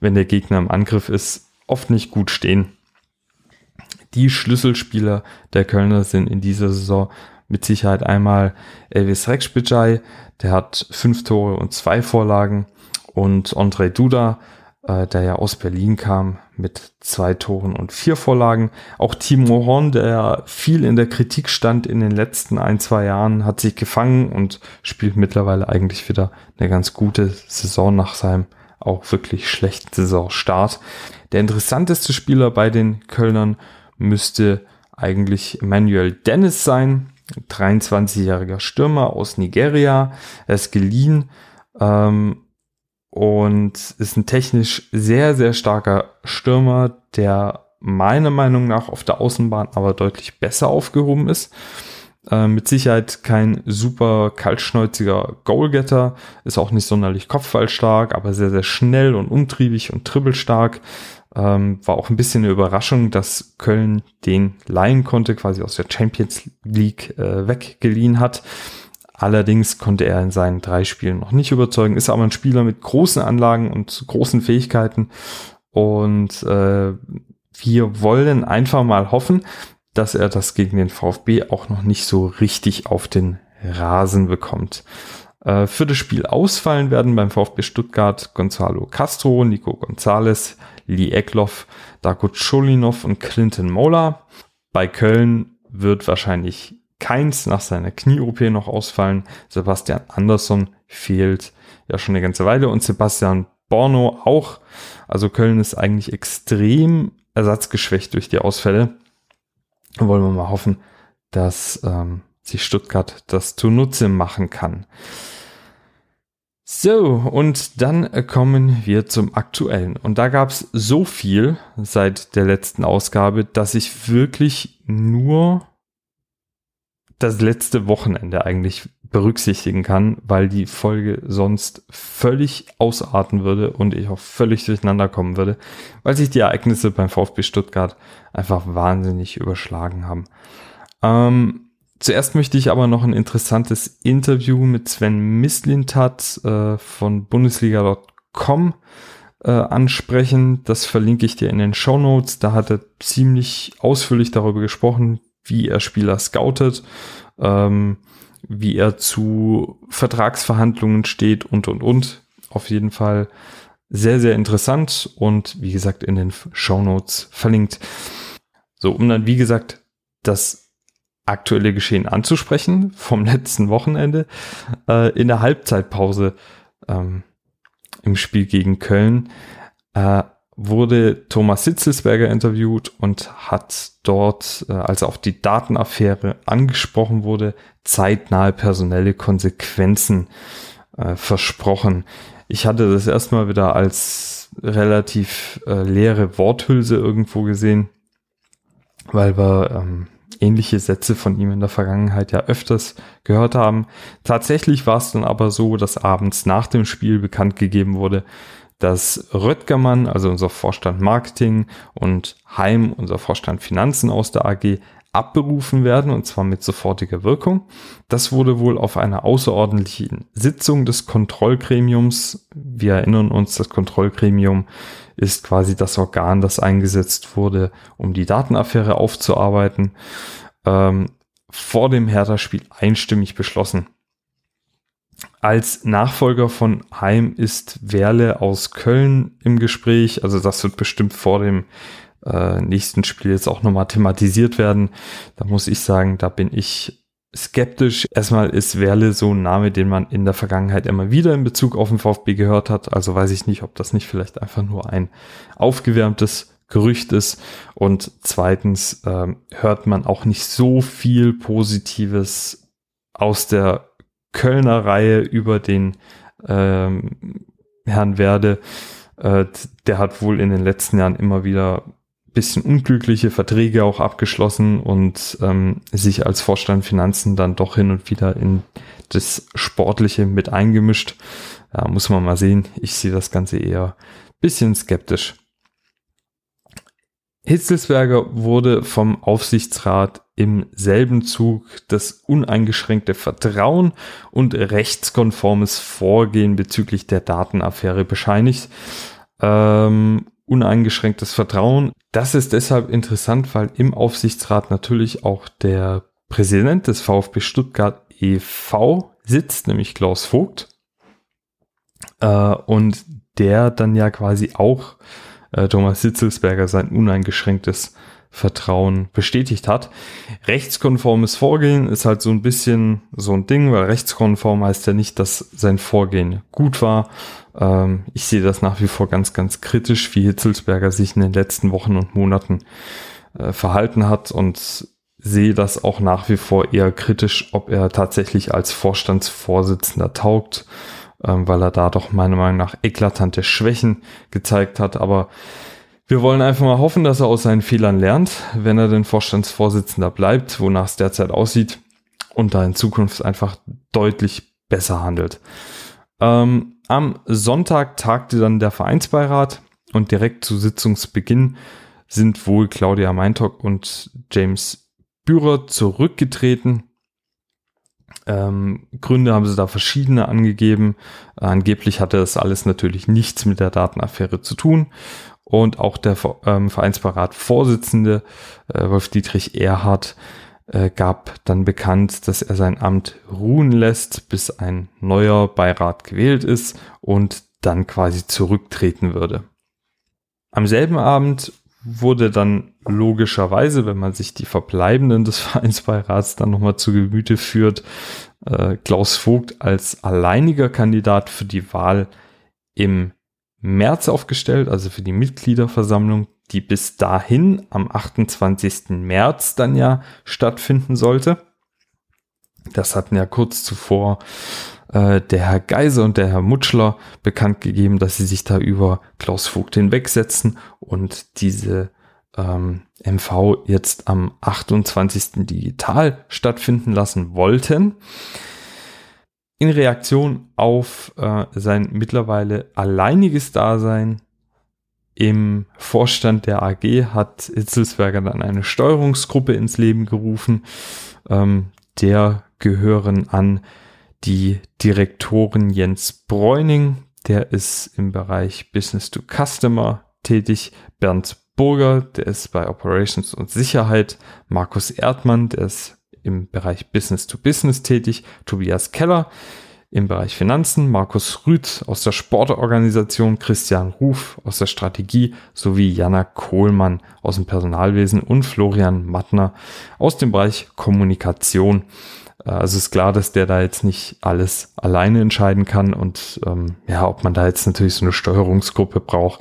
wenn der Gegner im Angriff ist, oft nicht gut stehen. Die Schlüsselspieler der Kölner sind in dieser Saison mit Sicherheit einmal Elvis Rekspitschei, der hat fünf Tore und zwei Vorlagen und Andrei Duda, äh, der ja aus Berlin kam, mit zwei Toren und vier Vorlagen. Auch Timo Horn, der viel in der Kritik stand in den letzten ein, zwei Jahren, hat sich gefangen und spielt mittlerweile eigentlich wieder eine ganz gute Saison nach seinem auch wirklich schlechten Saisonstart. Der interessanteste Spieler bei den Kölnern müsste eigentlich Emmanuel Dennis sein, 23-jähriger Stürmer aus Nigeria. Er ist geliehen ähm, und ist ein technisch sehr, sehr starker Stürmer, der meiner Meinung nach auf der Außenbahn aber deutlich besser aufgehoben ist. Äh, mit Sicherheit kein super kaltschnäuziger Goalgetter, ist auch nicht sonderlich kopfballstark, aber sehr, sehr schnell und umtriebig und dribbelstark. Ähm, war auch ein bisschen eine Überraschung, dass Köln den leihen konnte, quasi aus der Champions League äh, weggeliehen hat. Allerdings konnte er in seinen drei Spielen noch nicht überzeugen, ist aber ein Spieler mit großen Anlagen und großen Fähigkeiten. Und äh, wir wollen einfach mal hoffen, dass er das gegen den VfB auch noch nicht so richtig auf den Rasen bekommt. Äh, für das Spiel ausfallen werden beim VfB Stuttgart Gonzalo Castro, Nico Gonzalez, Lee Eckloff, Darko Cholinov und Clinton Mola. Bei Köln wird wahrscheinlich Keins nach seiner Knie-OP noch ausfallen. Sebastian Andersson fehlt ja schon eine ganze Weile und Sebastian Borno auch. Also Köln ist eigentlich extrem ersatzgeschwächt durch die Ausfälle. Wollen wir mal hoffen, dass ähm, sich Stuttgart das zunutze machen kann. So, und dann kommen wir zum aktuellen. Und da gab es so viel seit der letzten Ausgabe, dass ich wirklich nur das letzte Wochenende eigentlich berücksichtigen kann, weil die Folge sonst völlig ausarten würde und ich auch völlig durcheinander kommen würde, weil sich die Ereignisse beim VfB Stuttgart einfach wahnsinnig überschlagen haben. Ähm, zuerst möchte ich aber noch ein interessantes Interview mit Sven Mislintat äh, von Bundesliga.com äh, ansprechen. Das verlinke ich dir in den Show Notes. Da hat er ziemlich ausführlich darüber gesprochen, wie er Spieler scoutet, ähm, wie er zu Vertragsverhandlungen steht und, und, und. Auf jeden Fall sehr, sehr interessant und wie gesagt in den Show Notes verlinkt. So, um dann, wie gesagt, das aktuelle Geschehen anzusprechen vom letzten Wochenende äh, in der Halbzeitpause ähm, im Spiel gegen Köln äh, wurde Thomas Sitzelsberger interviewt und hat dort, äh, als auf die Datenaffäre angesprochen wurde, zeitnahe personelle Konsequenzen äh, versprochen. Ich hatte das erstmal wieder als relativ äh, leere Worthülse irgendwo gesehen, weil wir ähm, ähnliche Sätze von ihm in der Vergangenheit ja öfters gehört haben. Tatsächlich war es dann aber so, dass abends nach dem Spiel bekannt gegeben wurde, dass Röttgermann, also unser Vorstand Marketing und Heim, unser Vorstand Finanzen aus der AG, abberufen werden und zwar mit sofortiger Wirkung. Das wurde wohl auf einer außerordentlichen Sitzung des Kontrollgremiums. Wir erinnern uns, das Kontrollgremium ist quasi das Organ, das eingesetzt wurde, um die Datenaffäre aufzuarbeiten, ähm, vor dem Hertha-Spiel einstimmig beschlossen. Als Nachfolger von Heim ist Werle aus Köln im Gespräch. Also das wird bestimmt vor dem äh, nächsten Spiel jetzt auch nochmal thematisiert werden. Da muss ich sagen, da bin ich skeptisch. Erstmal ist Werle so ein Name, den man in der Vergangenheit immer wieder in Bezug auf den VfB gehört hat. Also weiß ich nicht, ob das nicht vielleicht einfach nur ein aufgewärmtes Gerücht ist. Und zweitens ähm, hört man auch nicht so viel Positives aus der Kölner Reihe über den ähm, Herrn Werde. Äh, der hat wohl in den letzten Jahren immer wieder bisschen unglückliche Verträge auch abgeschlossen und ähm, sich als Vorstand Finanzen dann doch hin und wieder in das Sportliche mit eingemischt. Ja, muss man mal sehen. Ich sehe das Ganze eher bisschen skeptisch. Hitzelsberger wurde vom Aufsichtsrat im selben Zug das uneingeschränkte Vertrauen und rechtskonformes Vorgehen bezüglich der Datenaffäre bescheinigt. Ähm, uneingeschränktes Vertrauen. Das ist deshalb interessant, weil im Aufsichtsrat natürlich auch der Präsident des VfB Stuttgart e.V. sitzt, nämlich Klaus Vogt. Äh, und der dann ja quasi auch äh, Thomas Sitzelsberger sein uneingeschränktes Vertrauen bestätigt hat. Rechtskonformes Vorgehen ist halt so ein bisschen so ein Ding, weil rechtskonform heißt ja nicht, dass sein Vorgehen gut war. Ähm, ich sehe das nach wie vor ganz, ganz kritisch, wie Hitzelsberger sich in den letzten Wochen und Monaten äh, verhalten hat und sehe das auch nach wie vor eher kritisch, ob er tatsächlich als Vorstandsvorsitzender taugt, ähm, weil er da doch meiner Meinung nach eklatante Schwächen gezeigt hat. Aber wir wollen einfach mal hoffen, dass er aus seinen Fehlern lernt, wenn er den Vorstandsvorsitzender bleibt, wonach es derzeit aussieht und da in Zukunft einfach deutlich besser handelt. Ähm, am Sonntag tagte dann der Vereinsbeirat und direkt zu Sitzungsbeginn sind wohl Claudia Meintock und James Bührer zurückgetreten. Ähm, Gründe haben sie da verschiedene angegeben. Äh, angeblich hatte das alles natürlich nichts mit der Datenaffäre zu tun und auch der ähm, Vereinsberat-Vorsitzende äh, Wolf-Dietrich Erhardt äh, gab dann bekannt, dass er sein Amt ruhen lässt, bis ein neuer Beirat gewählt ist und dann quasi zurücktreten würde. Am selben Abend wurde dann logischerweise, wenn man sich die Verbleibenden des Vereinsbeirats dann nochmal zu Gemüte führt, äh, Klaus Vogt als alleiniger Kandidat für die Wahl im März aufgestellt, also für die Mitgliederversammlung, die bis dahin am 28. März dann ja stattfinden sollte. Das hatten ja kurz zuvor äh, der Herr Geise und der Herr Mutschler bekannt gegeben, dass sie sich da über Klaus Vogt hinwegsetzen und diese ähm, MV jetzt am 28. digital stattfinden lassen wollten. In Reaktion auf äh, sein mittlerweile alleiniges Dasein im Vorstand der AG hat Itzelsberger dann eine Steuerungsgruppe ins Leben gerufen. Ähm, der gehören an die Direktoren Jens Bräuning, der ist im Bereich Business to Customer tätig, Bernd Burger, der ist bei Operations und Sicherheit, Markus Erdmann, der ist im Bereich Business to Business tätig, Tobias Keller im Bereich Finanzen, Markus Rüth aus der Sportorganisation, Christian Ruf aus der Strategie. Sowie Jana Kohlmann aus dem Personalwesen. Und Florian Mattner aus dem Bereich Kommunikation. Äh, also ist klar, dass der da jetzt nicht alles alleine entscheiden kann und ähm, ja, ob man da jetzt natürlich so eine Steuerungsgruppe braucht,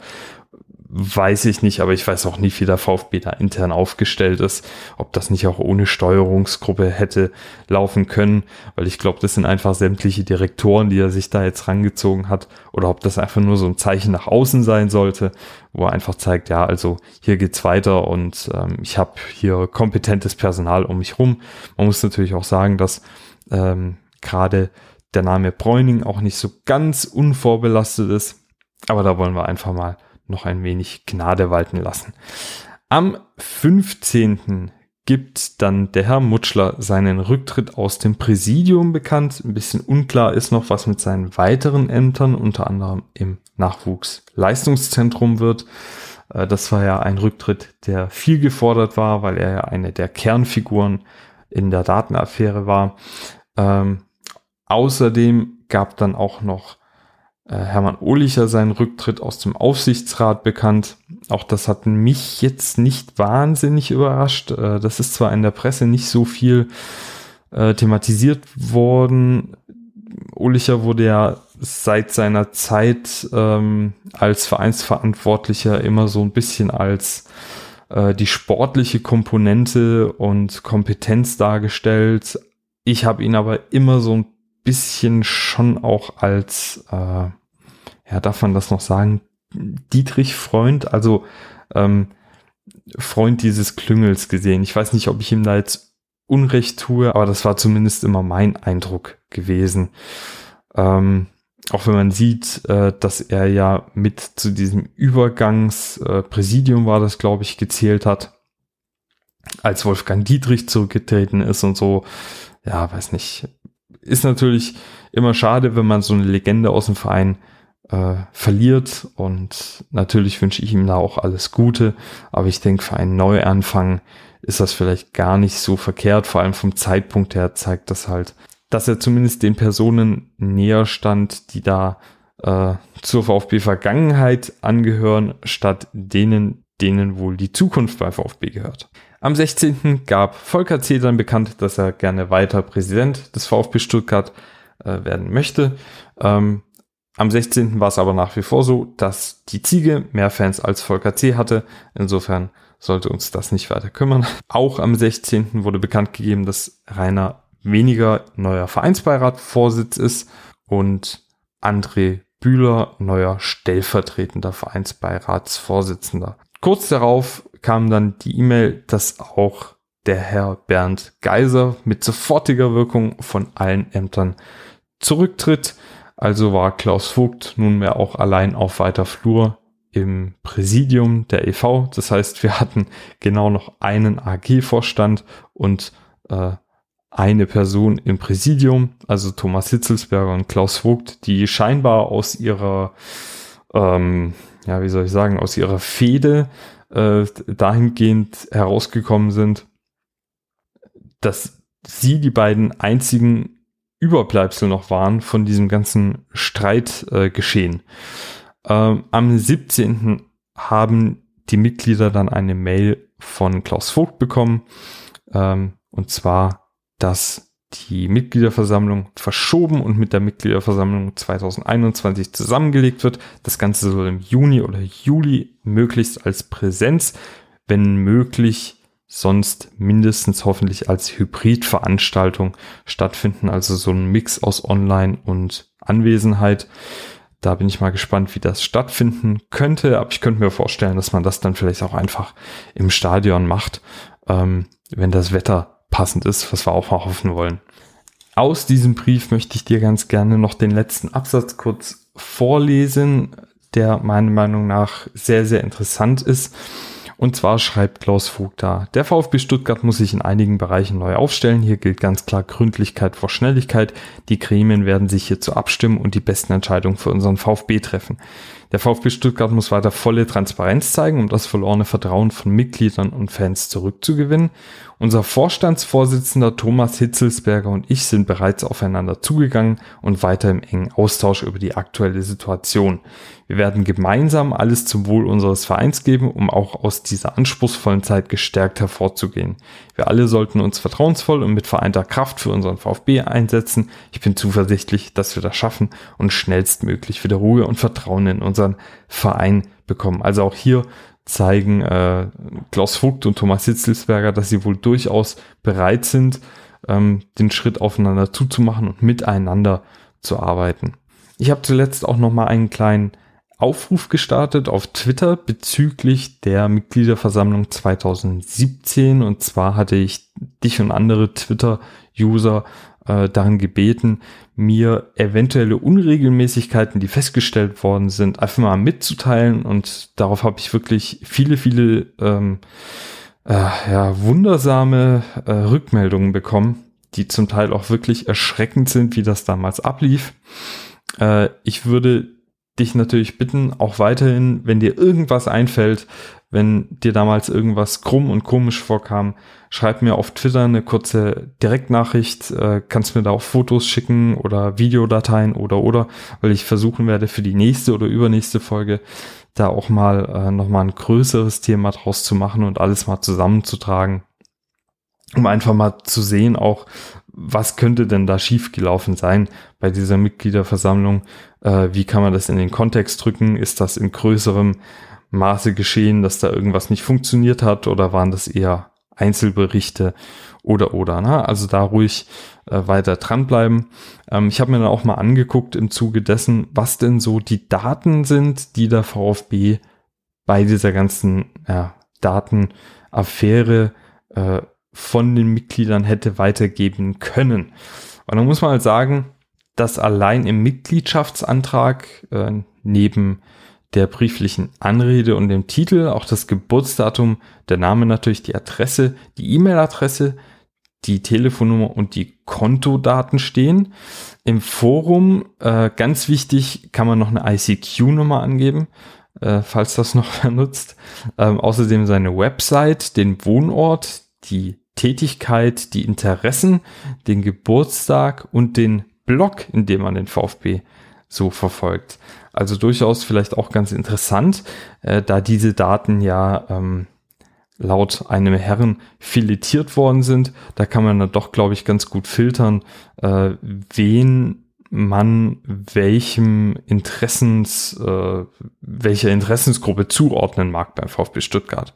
weiß ich nicht, aber ich weiß auch nicht, wie der VfB da intern aufgestellt ist, ob das nicht auch ohne Steuerungsgruppe hätte laufen können, weil ich glaube, das sind einfach sämtliche Direktoren, die er sich da jetzt rangezogen hat, oder ob das einfach nur so ein Zeichen nach außen sein sollte, wo er einfach zeigt, ja, also hier geht's weiter und ähm, ich habe hier kompetentes Personal um mich rum. Man muss natürlich auch sagen, dass ähm, gerade der Name Bräuning auch nicht so ganz unvorbelastet ist, aber da wollen wir einfach mal noch ein wenig Gnade walten lassen. Am 15. gibt dann der Herr Mutschler seinen Rücktritt aus dem Präsidium bekannt. Ein bisschen unklar ist noch, was mit seinen weiteren Ämtern, unter anderem im Nachwuchsleistungszentrum wird. Äh, das war ja ein Rücktritt, der viel gefordert war, weil er ja eine der Kernfiguren in der Datenaffäre war. Ähm, außerdem gab dann auch noch Hermann Ohlicher seinen Rücktritt aus dem Aufsichtsrat bekannt. Auch das hat mich jetzt nicht wahnsinnig überrascht. Äh, das ist zwar in der Presse nicht so viel äh, thematisiert worden. Ohlicher wurde ja seit seiner Zeit ähm, als Vereinsverantwortlicher immer so ein bisschen als äh, die sportliche Komponente und Kompetenz dargestellt. Ich habe ihn aber immer so ein bisschen schon auch als, äh, ja, darf man das noch sagen, Dietrich Freund, also ähm, Freund dieses Klüngels gesehen. Ich weiß nicht, ob ich ihm da jetzt Unrecht tue, aber das war zumindest immer mein Eindruck gewesen. Ähm, auch wenn man sieht, äh, dass er ja mit zu diesem Übergangspräsidium äh, war das, glaube ich, gezählt hat, als Wolfgang Dietrich zurückgetreten ist und so, ja, weiß nicht. Ist natürlich immer schade, wenn man so eine Legende aus dem Verein äh, verliert. Und natürlich wünsche ich ihm da auch alles Gute, aber ich denke, für einen Neuanfang ist das vielleicht gar nicht so verkehrt, vor allem vom Zeitpunkt her zeigt das halt, dass er zumindest den Personen näher stand, die da äh, zur VfB-Vergangenheit angehören, statt denen, denen wohl die Zukunft bei VfB gehört. Am 16. gab Volker Zedern bekannt, dass er gerne weiter Präsident des VfB Stuttgart äh, werden möchte. Ähm, am 16. war es aber nach wie vor so, dass die Ziege mehr Fans als Volker C. hatte. Insofern sollte uns das nicht weiter kümmern. Auch am 16. wurde bekannt gegeben, dass Rainer weniger neuer Vereinsbeiratvorsitz ist und André Bühler neuer stellvertretender Vereinsbeiratsvorsitzender. Kurz darauf kam dann die E-Mail, dass auch der Herr Bernd Geiser mit sofortiger Wirkung von allen Ämtern zurücktritt. Also war Klaus Vogt nunmehr auch allein auf weiter Flur im Präsidium der EV. Das heißt, wir hatten genau noch einen AG-Vorstand und äh, eine Person im Präsidium, also Thomas Hitzelsberger und Klaus Vogt, die scheinbar aus ihrer, ähm, ja, wie soll ich sagen, aus ihrer Fehde äh, dahingehend herausgekommen sind, dass sie die beiden einzigen Überbleibsel noch waren von diesem ganzen Streitgeschehen. Äh, ähm, am 17. haben die Mitglieder dann eine Mail von Klaus Vogt bekommen, ähm, und zwar, dass die Mitgliederversammlung verschoben und mit der Mitgliederversammlung 2021 zusammengelegt wird. Das Ganze soll im Juni oder Juli möglichst als Präsenz, wenn möglich sonst mindestens hoffentlich als Hybridveranstaltung stattfinden, also so ein Mix aus Online und Anwesenheit. Da bin ich mal gespannt, wie das stattfinden könnte, aber ich könnte mir vorstellen, dass man das dann vielleicht auch einfach im Stadion macht, ähm, wenn das Wetter passend ist, was wir auch mal hoffen wollen. Aus diesem Brief möchte ich dir ganz gerne noch den letzten Absatz kurz vorlesen, der meiner Meinung nach sehr, sehr interessant ist. Und zwar schreibt Klaus Vogt da, der VfB Stuttgart muss sich in einigen Bereichen neu aufstellen. Hier gilt ganz klar Gründlichkeit vor Schnelligkeit. Die Gremien werden sich hierzu abstimmen und die besten Entscheidungen für unseren VfB treffen. Der VfB Stuttgart muss weiter volle Transparenz zeigen, um das verlorene Vertrauen von Mitgliedern und Fans zurückzugewinnen. Unser Vorstandsvorsitzender Thomas Hitzelsberger und ich sind bereits aufeinander zugegangen und weiter im engen Austausch über die aktuelle Situation. Wir werden gemeinsam alles zum Wohl unseres Vereins geben, um auch aus dieser anspruchsvollen Zeit gestärkt hervorzugehen. Wir alle sollten uns vertrauensvoll und mit vereinter Kraft für unseren VfB einsetzen. Ich bin zuversichtlich, dass wir das schaffen und schnellstmöglich wieder Ruhe und Vertrauen in unseren Verein bekommen. Also auch hier zeigen äh, Klaus Vogt und Thomas Hitzelsberger, dass sie wohl durchaus bereit sind, ähm, den Schritt aufeinander zuzumachen und miteinander zu arbeiten. Ich habe zuletzt auch noch mal einen kleinen Aufruf gestartet auf Twitter bezüglich der Mitgliederversammlung 2017. Und zwar hatte ich dich und andere Twitter-User äh, darin gebeten, mir eventuelle Unregelmäßigkeiten, die festgestellt worden sind, einfach mal mitzuteilen. Und darauf habe ich wirklich viele, viele ähm, äh, ja, wundersame äh, Rückmeldungen bekommen, die zum Teil auch wirklich erschreckend sind, wie das damals ablief. Äh, ich würde dich natürlich bitten, auch weiterhin, wenn dir irgendwas einfällt, wenn dir damals irgendwas krumm und komisch vorkam, schreib mir auf Twitter eine kurze Direktnachricht, äh, kannst mir da auch Fotos schicken oder Videodateien oder oder, weil ich versuchen werde für die nächste oder übernächste Folge da auch mal äh, nochmal ein größeres Thema draus zu machen und alles mal zusammenzutragen. um einfach mal zu sehen auch, was könnte denn da schiefgelaufen sein bei dieser Mitgliederversammlung? Äh, wie kann man das in den Kontext drücken? Ist das in größerem Maße geschehen, dass da irgendwas nicht funktioniert hat oder waren das eher Einzelberichte oder oder? Ne? Also da ruhig äh, weiter dranbleiben. Ähm, ich habe mir dann auch mal angeguckt im Zuge dessen, was denn so die Daten sind, die der VfB bei dieser ganzen ja, Datenaffäre äh, von den Mitgliedern hätte weitergeben können. Und dann muss man halt sagen, dass allein im Mitgliedschaftsantrag äh, neben der brieflichen Anrede und dem Titel auch das Geburtsdatum, der Name natürlich, die Adresse, die E-Mail-Adresse, die Telefonnummer und die Kontodaten stehen. Im Forum, äh, ganz wichtig, kann man noch eine ICQ-Nummer angeben, äh, falls das noch nutzt. Ähm, außerdem seine Website, den Wohnort, die Tätigkeit, die Interessen, den Geburtstag und den Blog, in dem man den VfB so verfolgt. Also durchaus vielleicht auch ganz interessant, äh, da diese Daten ja ähm, laut einem Herren filetiert worden sind. Da kann man dann doch, glaube ich, ganz gut filtern, äh, wen man welchem Interessens, äh, welcher Interessensgruppe zuordnen mag beim VfB Stuttgart.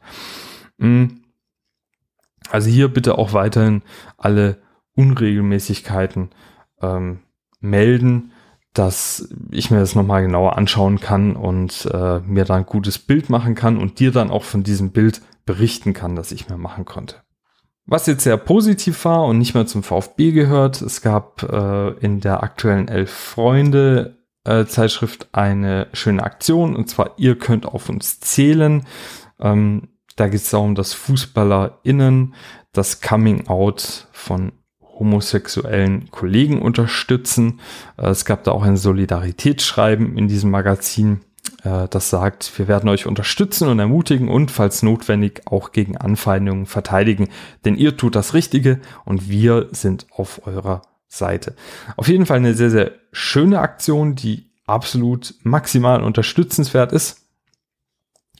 Mhm. Also hier bitte auch weiterhin alle Unregelmäßigkeiten ähm, melden, dass ich mir das nochmal genauer anschauen kann und äh, mir da ein gutes Bild machen kann und dir dann auch von diesem Bild berichten kann, das ich mir machen konnte. Was jetzt sehr positiv war und nicht mehr zum VfB gehört, es gab äh, in der aktuellen Elf Freunde äh, Zeitschrift eine schöne Aktion und zwar ihr könnt auf uns zählen. Ähm, da geht es darum, dass FußballerInnen das Coming Out von homosexuellen Kollegen unterstützen. Äh, es gab da auch ein Solidaritätsschreiben in diesem Magazin, äh, das sagt, wir werden euch unterstützen und ermutigen und falls notwendig auch gegen Anfeindungen verteidigen, denn ihr tut das Richtige und wir sind auf eurer Seite. Auf jeden Fall eine sehr, sehr schöne Aktion, die absolut maximal unterstützenswert ist.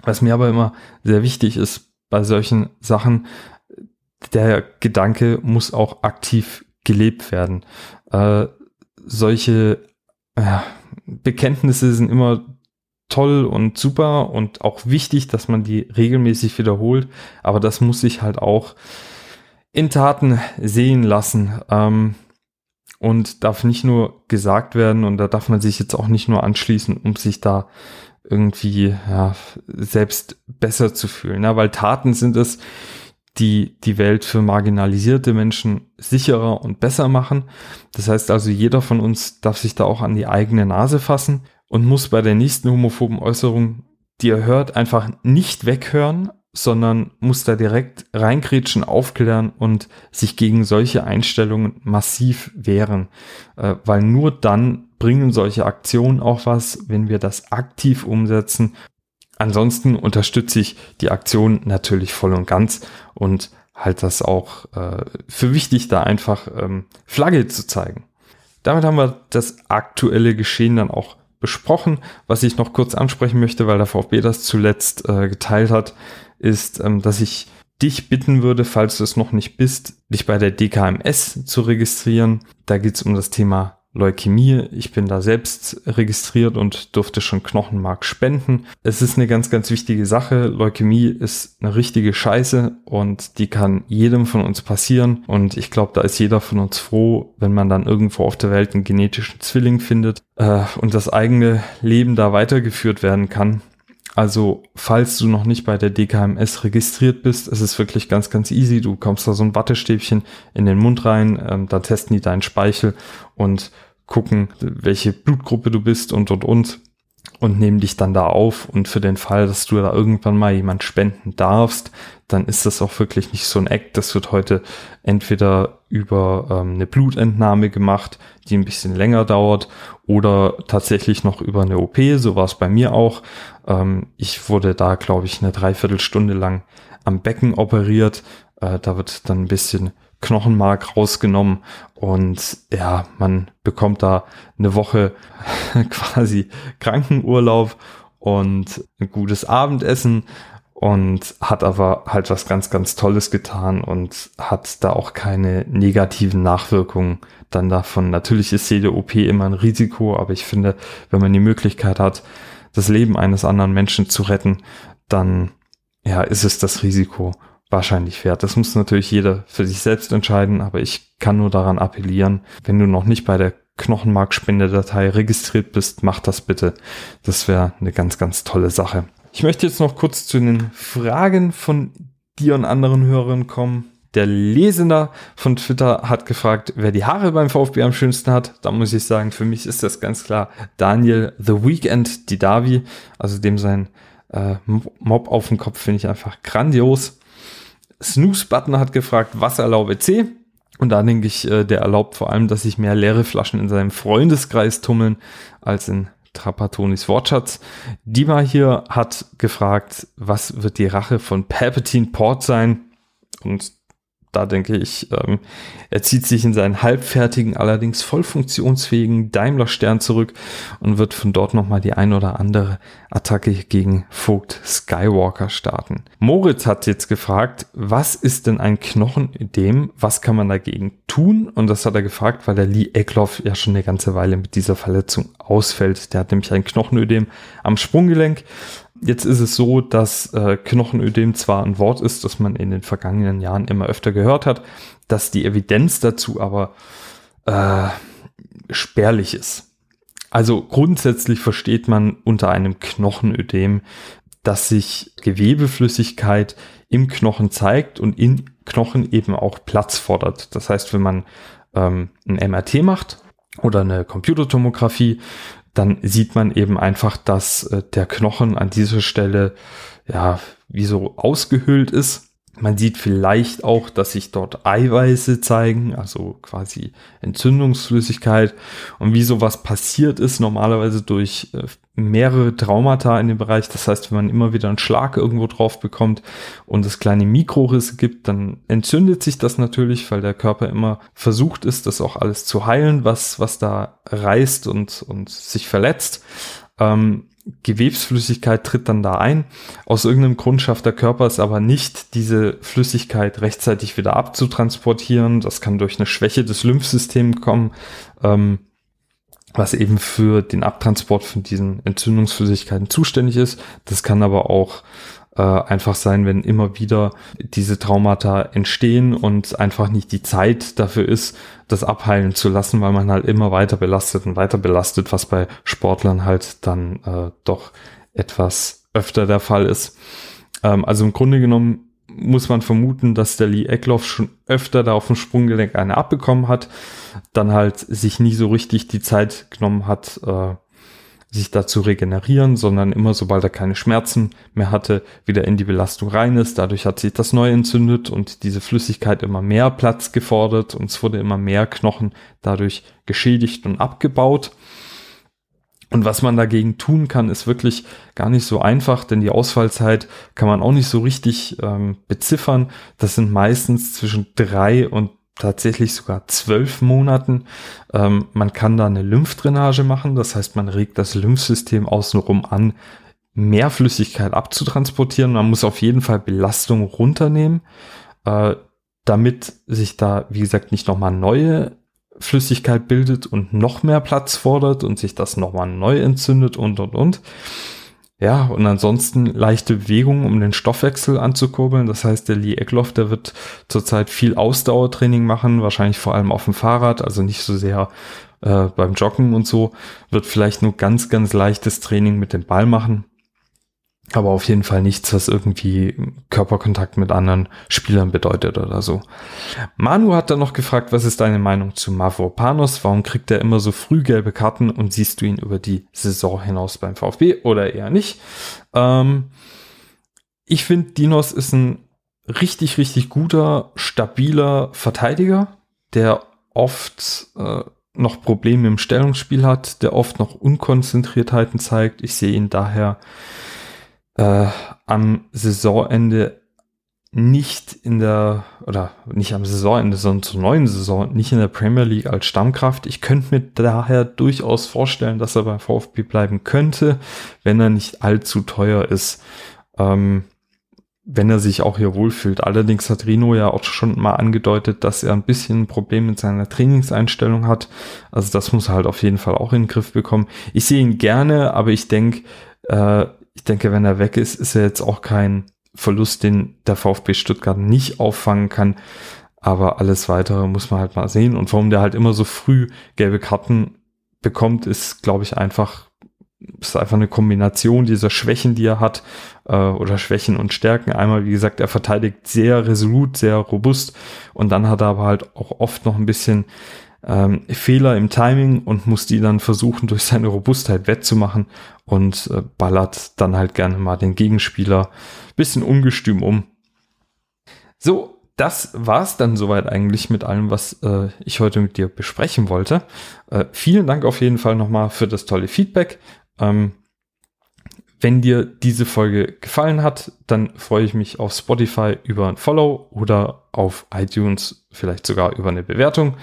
Was mir aber immer sehr wichtig ist bei solchen Sachen, der Gedanke muss auch aktiv gelebt werden. Äh, solche äh, Bekenntnisse sind immer toll und super und auch wichtig, dass man die regelmäßig wiederholt, aber das muss sich halt auch in Taten sehen lassen ähm, und darf nicht nur gesagt werden und da darf man sich jetzt auch nicht nur anschließen, um sich da irgendwie ja, selbst besser zu fühlen. Ja, weil Taten sind es, die die Welt für marginalisierte Menschen sicherer und besser machen. Das heißt also, jeder von uns darf sich da auch an die eigene Nase fassen und muss bei der nächsten homophoben Äußerung, die er hört, einfach nicht weghören, sondern muss da direkt reinkrätschen, aufklären und sich gegen solche Einstellungen massiv wehren. Äh, weil nur dann bringen solche Aktionen auch was, wenn wir das aktiv umsetzen. Ansonsten unterstütze ich die Aktion natürlich voll und ganz und halte das auch äh, für wichtig, da einfach ähm, Flagge zu zeigen. Damit haben wir das aktuelle Geschehen dann auch besprochen. Was ich noch kurz ansprechen möchte, weil der VfB das zuletzt äh, geteilt hat, ist, ähm, dass ich dich bitten würde, falls du es noch nicht bist, dich bei der DKMS zu registrieren. Da geht es um das Thema Leukämie. Ich bin da selbst registriert und durfte schon Knochenmark spenden. Es ist eine ganz, ganz wichtige Sache. Leukämie ist eine richtige Scheiße und die kann jedem von uns passieren. Und ich glaube, da ist jeder von uns froh, wenn man dann irgendwo auf der Welt einen genetischen Zwilling findet äh, und das eigene Leben da weitergeführt werden kann. Also, falls du noch nicht bei der DKMS registriert bist, es ist wirklich ganz, ganz easy. Du kommst da so ein Wattestäbchen in den Mund rein, ähm, da testen die deinen Speichel und gucken, welche Blutgruppe du bist und, und, und und nehmen dich dann da auf und für den Fall, dass du da irgendwann mal jemand spenden darfst, dann ist das auch wirklich nicht so ein Act. Das wird heute entweder über ähm, eine Blutentnahme gemacht, die ein bisschen länger dauert, oder tatsächlich noch über eine OP. So war es bei mir auch. Ähm, ich wurde da, glaube ich, eine Dreiviertelstunde lang am Becken operiert. Äh, da wird dann ein bisschen Knochenmark rausgenommen und ja, man bekommt da eine Woche quasi Krankenurlaub und ein gutes Abendessen und hat aber halt was ganz, ganz Tolles getan und hat da auch keine negativen Nachwirkungen dann davon. Natürlich ist jede OP immer ein Risiko, aber ich finde, wenn man die Möglichkeit hat, das Leben eines anderen Menschen zu retten, dann ja, ist es das Risiko wahrscheinlich wert. Das muss natürlich jeder für sich selbst entscheiden, aber ich kann nur daran appellieren, wenn du noch nicht bei der Knochenmarkspendedatei registriert bist, mach das bitte. Das wäre eine ganz, ganz tolle Sache. Ich möchte jetzt noch kurz zu den Fragen von dir und anderen Hörern kommen. Der Lesender von Twitter hat gefragt, wer die Haare beim VfB am schönsten hat. Da muss ich sagen, für mich ist das ganz klar Daniel The Weekend Didavi, also dem sein äh, Mob auf dem Kopf finde ich einfach grandios. Snooze Button hat gefragt, was erlaube C? Und da denke ich, äh, der erlaubt vor allem, dass sich mehr leere Flaschen in seinem Freundeskreis tummeln als in Trapatonis Wortschatz. Dima hier hat gefragt, was wird die Rache von Palpatine Port sein? Und da denke ich, ähm, er zieht sich in seinen halbfertigen, allerdings voll funktionsfähigen Daimler-Stern zurück und wird von dort nochmal die ein oder andere Attacke gegen Vogt Skywalker starten. Moritz hat jetzt gefragt, was ist denn ein Knochenödem? Was kann man dagegen tun? Und das hat er gefragt, weil der Lee Eckloff ja schon eine ganze Weile mit dieser Verletzung ausfällt. Der hat nämlich ein Knochenödem am Sprunggelenk Jetzt ist es so, dass äh, Knochenödem zwar ein Wort ist, das man in den vergangenen Jahren immer öfter gehört hat, dass die Evidenz dazu aber äh, spärlich ist. Also grundsätzlich versteht man unter einem Knochenödem, dass sich Gewebeflüssigkeit im Knochen zeigt und in Knochen eben auch Platz fordert. Das heißt, wenn man ähm, ein MRT macht oder eine Computertomographie, dann sieht man eben einfach, dass äh, der Knochen an dieser Stelle ja wie so ausgehöhlt ist man sieht vielleicht auch, dass sich dort Eiweiße zeigen, also quasi Entzündungsflüssigkeit. Und wie sowas passiert ist, normalerweise durch äh, mehrere Traumata in dem Bereich. Das heißt, wenn man immer wieder einen Schlag irgendwo drauf bekommt und es kleine Mikrorisse gibt, dann entzündet sich das natürlich, weil der Körper immer versucht ist, das auch alles zu heilen, was, was da reißt und, und sich verletzt. Ähm, Gewebsflüssigkeit tritt dann da ein. Aus irgendeinem Grund schafft der Körper es aber nicht, diese Flüssigkeit rechtzeitig wieder abzutransportieren. Das kann durch eine Schwäche des Lymphsystems kommen, ähm, was eben für den Abtransport von diesen Entzündungsflüssigkeiten zuständig ist. Das kann aber auch äh, einfach sein, wenn immer wieder diese Traumata entstehen und einfach nicht die Zeit dafür ist, das abheilen zu lassen, weil man halt immer weiter belastet und weiter belastet, was bei Sportlern halt dann äh, doch etwas öfter der Fall ist. Ähm, also im Grunde genommen muss man vermuten, dass der Lee Eckloff schon öfter da auf dem Sprunggelenk eine abbekommen hat, dann halt sich nie so richtig die Zeit genommen hat, äh, sich dazu regenerieren, sondern immer sobald er keine Schmerzen mehr hatte, wieder in die Belastung rein ist. Dadurch hat sich das neu entzündet und diese Flüssigkeit immer mehr Platz gefordert und es wurde immer mehr Knochen dadurch geschädigt und abgebaut. Und was man dagegen tun kann, ist wirklich gar nicht so einfach, denn die Ausfallzeit kann man auch nicht so richtig ähm, beziffern. Das sind meistens zwischen drei und tatsächlich sogar zwölf Monaten. Ähm, man kann da eine Lymphdrainage machen, das heißt, man regt das Lymphsystem außenrum an, mehr Flüssigkeit abzutransportieren. Man muss auf jeden Fall Belastung runternehmen, äh, damit sich da, wie gesagt, nicht nochmal neue Flüssigkeit bildet und noch mehr Platz fordert und sich das nochmal neu entzündet und, und, und. Ja, und ansonsten leichte Bewegung, um den Stoffwechsel anzukurbeln. Das heißt, der Lee Eckloff, der wird zurzeit viel Ausdauertraining machen, wahrscheinlich vor allem auf dem Fahrrad, also nicht so sehr äh, beim Joggen und so. Wird vielleicht nur ganz, ganz leichtes Training mit dem Ball machen aber auf jeden Fall nichts, was irgendwie Körperkontakt mit anderen Spielern bedeutet oder so. Manu hat dann noch gefragt, was ist deine Meinung zu Mavropanos? Warum kriegt er immer so früh gelbe Karten und siehst du ihn über die Saison hinaus beim VfB oder eher nicht? Ähm, ich finde, Dinos ist ein richtig, richtig guter, stabiler Verteidiger, der oft äh, noch Probleme im Stellungsspiel hat, der oft noch Unkonzentriertheiten zeigt. Ich sehe ihn daher äh, am Saisonende nicht in der, oder nicht am Saisonende, sondern zur neuen Saison, nicht in der Premier League als Stammkraft. Ich könnte mir daher durchaus vorstellen, dass er beim VfB bleiben könnte, wenn er nicht allzu teuer ist. Ähm, wenn er sich auch hier wohlfühlt. Allerdings hat Rino ja auch schon mal angedeutet, dass er ein bisschen ein Problem mit seiner Trainingseinstellung hat. Also das muss er halt auf jeden Fall auch in den Griff bekommen. Ich sehe ihn gerne, aber ich denke, äh, ich denke, wenn er weg ist, ist er jetzt auch kein Verlust, den der VfB Stuttgart nicht auffangen kann. Aber alles weitere muss man halt mal sehen. Und warum der halt immer so früh gelbe Karten bekommt, ist, glaube ich, einfach ist einfach eine Kombination dieser Schwächen, die er hat, äh, oder Schwächen und Stärken. Einmal, wie gesagt, er verteidigt sehr resolut, sehr robust und dann hat er aber halt auch oft noch ein bisschen ähm, Fehler im Timing und muss die dann versuchen, durch seine Robustheit wettzumachen und äh, ballert dann halt gerne mal den Gegenspieler bisschen ungestüm um. So, das war's dann soweit eigentlich mit allem, was äh, ich heute mit dir besprechen wollte. Äh, vielen Dank auf jeden Fall nochmal für das tolle Feedback. Ähm, wenn dir diese Folge gefallen hat, dann freue ich mich auf Spotify über ein Follow oder auf iTunes vielleicht sogar über eine Bewertung.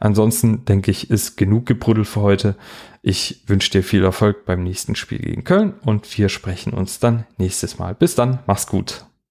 Ansonsten denke ich, ist genug gebrüddelt für heute. Ich wünsche dir viel Erfolg beim nächsten Spiel gegen Köln und wir sprechen uns dann nächstes Mal. Bis dann, mach's gut.